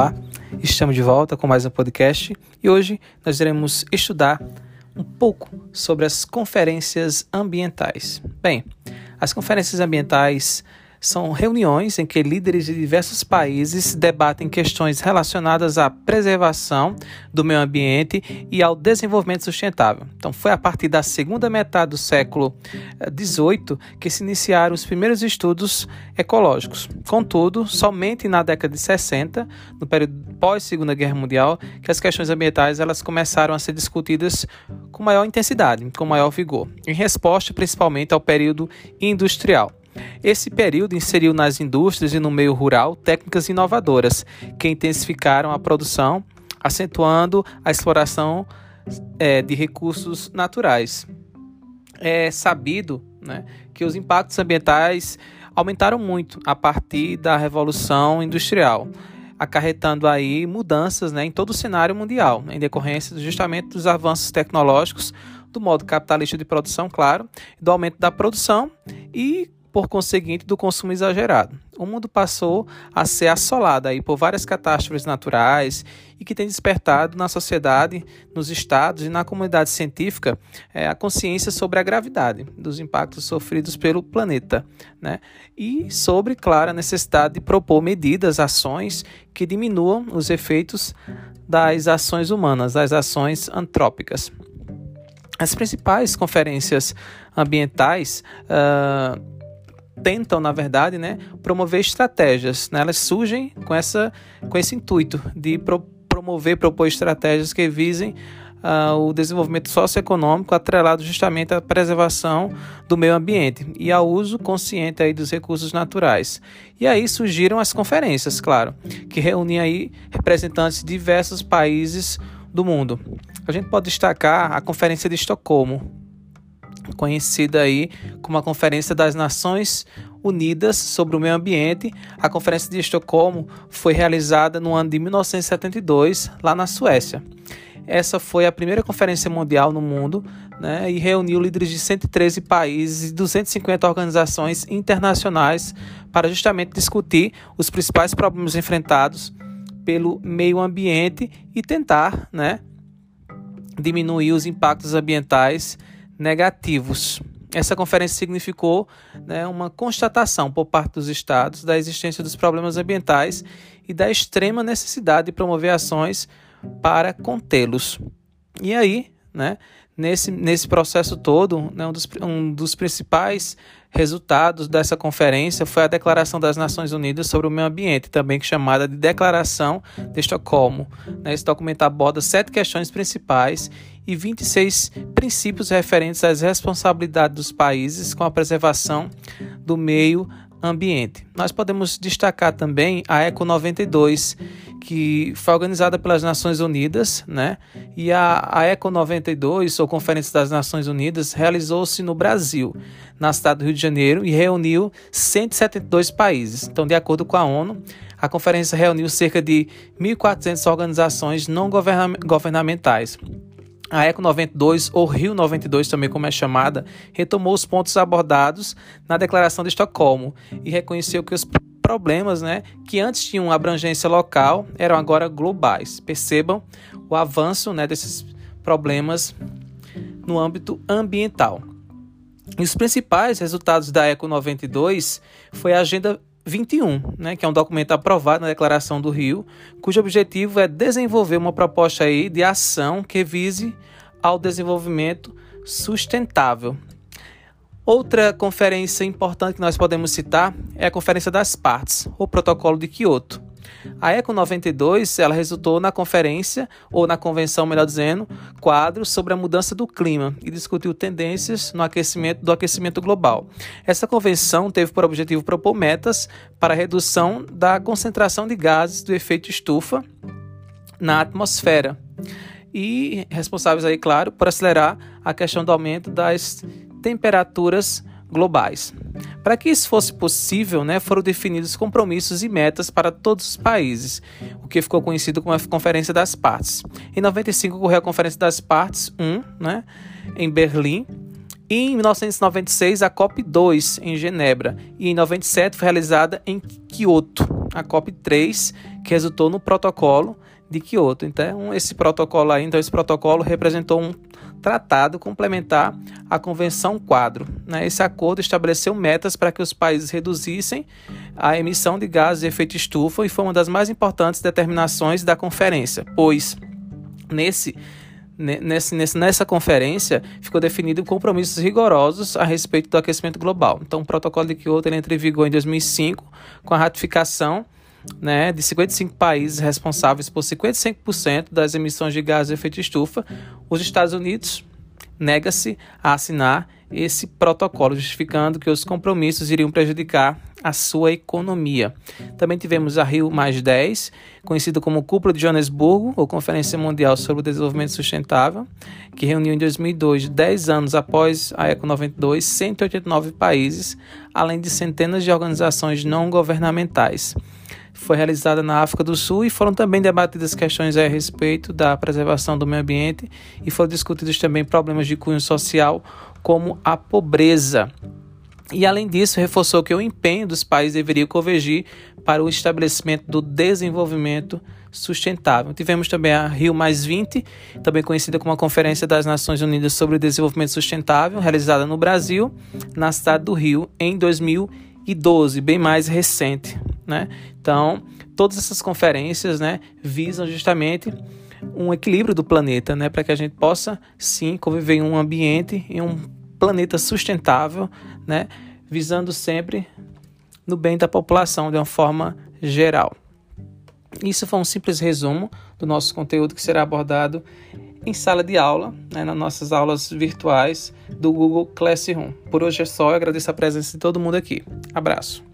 Olá, estamos de volta com mais um podcast e hoje nós iremos estudar um pouco sobre as conferências ambientais. Bem, as conferências ambientais são reuniões em que líderes de diversos países debatem questões relacionadas à preservação do meio ambiente e ao desenvolvimento sustentável. Então, foi a partir da segunda metade do século XVIII eh, que se iniciaram os primeiros estudos ecológicos. Contudo, somente na década de 60, no período pós-Segunda Guerra Mundial, que as questões ambientais elas começaram a ser discutidas com maior intensidade, com maior vigor, em resposta principalmente ao período industrial. Esse período inseriu nas indústrias e no meio rural técnicas inovadoras que intensificaram a produção, acentuando a exploração é, de recursos naturais. É sabido né, que os impactos ambientais aumentaram muito a partir da Revolução Industrial, acarretando aí mudanças né, em todo o cenário mundial, em decorrência justamente dos avanços tecnológicos, do modo capitalista de produção, claro, do aumento da produção e por conseguinte, do consumo exagerado. O mundo passou a ser assolado aí por várias catástrofes naturais e que tem despertado na sociedade, nos estados e na comunidade científica é, a consciência sobre a gravidade dos impactos sofridos pelo planeta, né? E sobre, claro, a necessidade de propor medidas, ações que diminuam os efeitos das ações humanas, das ações antrópicas. As principais conferências ambientais uh, tentam, na verdade, né, promover estratégias. Né? Elas surgem com, essa, com esse intuito de pro, promover, propor estratégias que visem uh, o desenvolvimento socioeconômico atrelado justamente à preservação do meio ambiente e ao uso consciente aí dos recursos naturais. E aí surgiram as conferências, claro, que reúnem aí representantes de diversos países do mundo. A gente pode destacar a Conferência de Estocolmo, conhecida aí como a Conferência das Nações Unidas sobre o Meio Ambiente. A Conferência de Estocolmo foi realizada no ano de 1972, lá na Suécia. Essa foi a primeira conferência mundial no mundo né, e reuniu líderes de 113 países e 250 organizações internacionais para justamente discutir os principais problemas enfrentados pelo meio ambiente e tentar né, diminuir os impactos ambientais negativos. Essa conferência significou né, uma constatação por parte dos estados da existência dos problemas ambientais e da extrema necessidade de promover ações para contê-los. E aí, né, nesse, nesse processo todo, né, um, dos, um dos principais resultados dessa conferência foi a Declaração das Nações Unidas sobre o Meio Ambiente, também chamada de Declaração de Estocolmo. Né, esse documento aborda sete questões principais e 26 princípios referentes às responsabilidades dos países com a preservação do meio ambiente. Nós podemos destacar também a Eco 92, que foi organizada pelas Nações Unidas, né? E a, a Eco 92, ou Conferência das Nações Unidas, realizou-se no Brasil, na cidade do Rio de Janeiro, e reuniu 172 países. Então, de acordo com a ONU, a conferência reuniu cerca de 1.400 organizações não governamentais. A ECO 92, ou Rio 92 também como é chamada, retomou os pontos abordados na Declaração de Estocolmo e reconheceu que os problemas né, que antes tinham abrangência local eram agora globais. Percebam o avanço né, desses problemas no âmbito ambiental. E os principais resultados da ECO 92 foi a Agenda 21, né, que é um documento aprovado na Declaração do Rio, cujo objetivo é desenvolver uma proposta aí de ação que vise ao desenvolvimento sustentável. Outra conferência importante que nós podemos citar é a Conferência das Partes, o Protocolo de Quioto. A ECO 92 ela resultou na conferência, ou na convenção, melhor dizendo, quadro sobre a mudança do clima e discutiu tendências no aquecimento do aquecimento global. Essa convenção teve por objetivo propor metas para a redução da concentração de gases do efeito estufa na atmosfera e responsáveis aí, claro, por acelerar a questão do aumento das temperaturas globais. Para que isso fosse possível, né, foram definidos compromissos e metas para todos os países, o que ficou conhecido como a Conferência das Partes. Em 95 ocorreu a Conferência das Partes 1, né, em Berlim, e em 1996 a COP 2 em Genebra, e em 97 foi realizada em Kyoto. a COP3, que resultou no protocolo de Kyoto. Então, esse protocolo aí, então esse protocolo representou um tratado complementar à Convenção Quadro. Né? Esse acordo estabeleceu metas para que os países reduzissem a emissão de gases de efeito estufa e foi uma das mais importantes determinações da conferência, pois nesse Nesse, nessa conferência ficou definido compromissos rigorosos a respeito do aquecimento global. Então, o protocolo de Kyoto entrou em vigor em 2005 com a ratificação né, de 55 países responsáveis por 55% das emissões de gases de efeito estufa, os Estados Unidos nega-se a assinar esse protocolo, justificando que os compromissos iriam prejudicar a sua economia. Também tivemos a Rio Mais 10, conhecida como Cúpula de Joanesburgo, ou Conferência Mundial sobre o Desenvolvimento Sustentável, que reuniu em 2002, 10 anos após a ECO 92, 189 países, além de centenas de organizações não governamentais foi realizada na África do Sul e foram também debatidas questões a respeito da preservação do meio ambiente e foram discutidos também problemas de cunho social como a pobreza. E além disso, reforçou que o empenho dos países deveria convergir para o estabelecimento do desenvolvimento sustentável. Tivemos também a Rio Mais 20, também conhecida como a Conferência das Nações Unidas sobre o Desenvolvimento Sustentável, realizada no Brasil, na cidade do Rio, em 2012, bem mais recente. Né? Então, todas essas conferências né, visam justamente um equilíbrio do planeta, né, para que a gente possa sim conviver em um ambiente, em um planeta sustentável, né, visando sempre no bem da população de uma forma geral. Isso foi um simples resumo do nosso conteúdo que será abordado em sala de aula, né, nas nossas aulas virtuais do Google Classroom. Por hoje é só, eu agradeço a presença de todo mundo aqui. Abraço.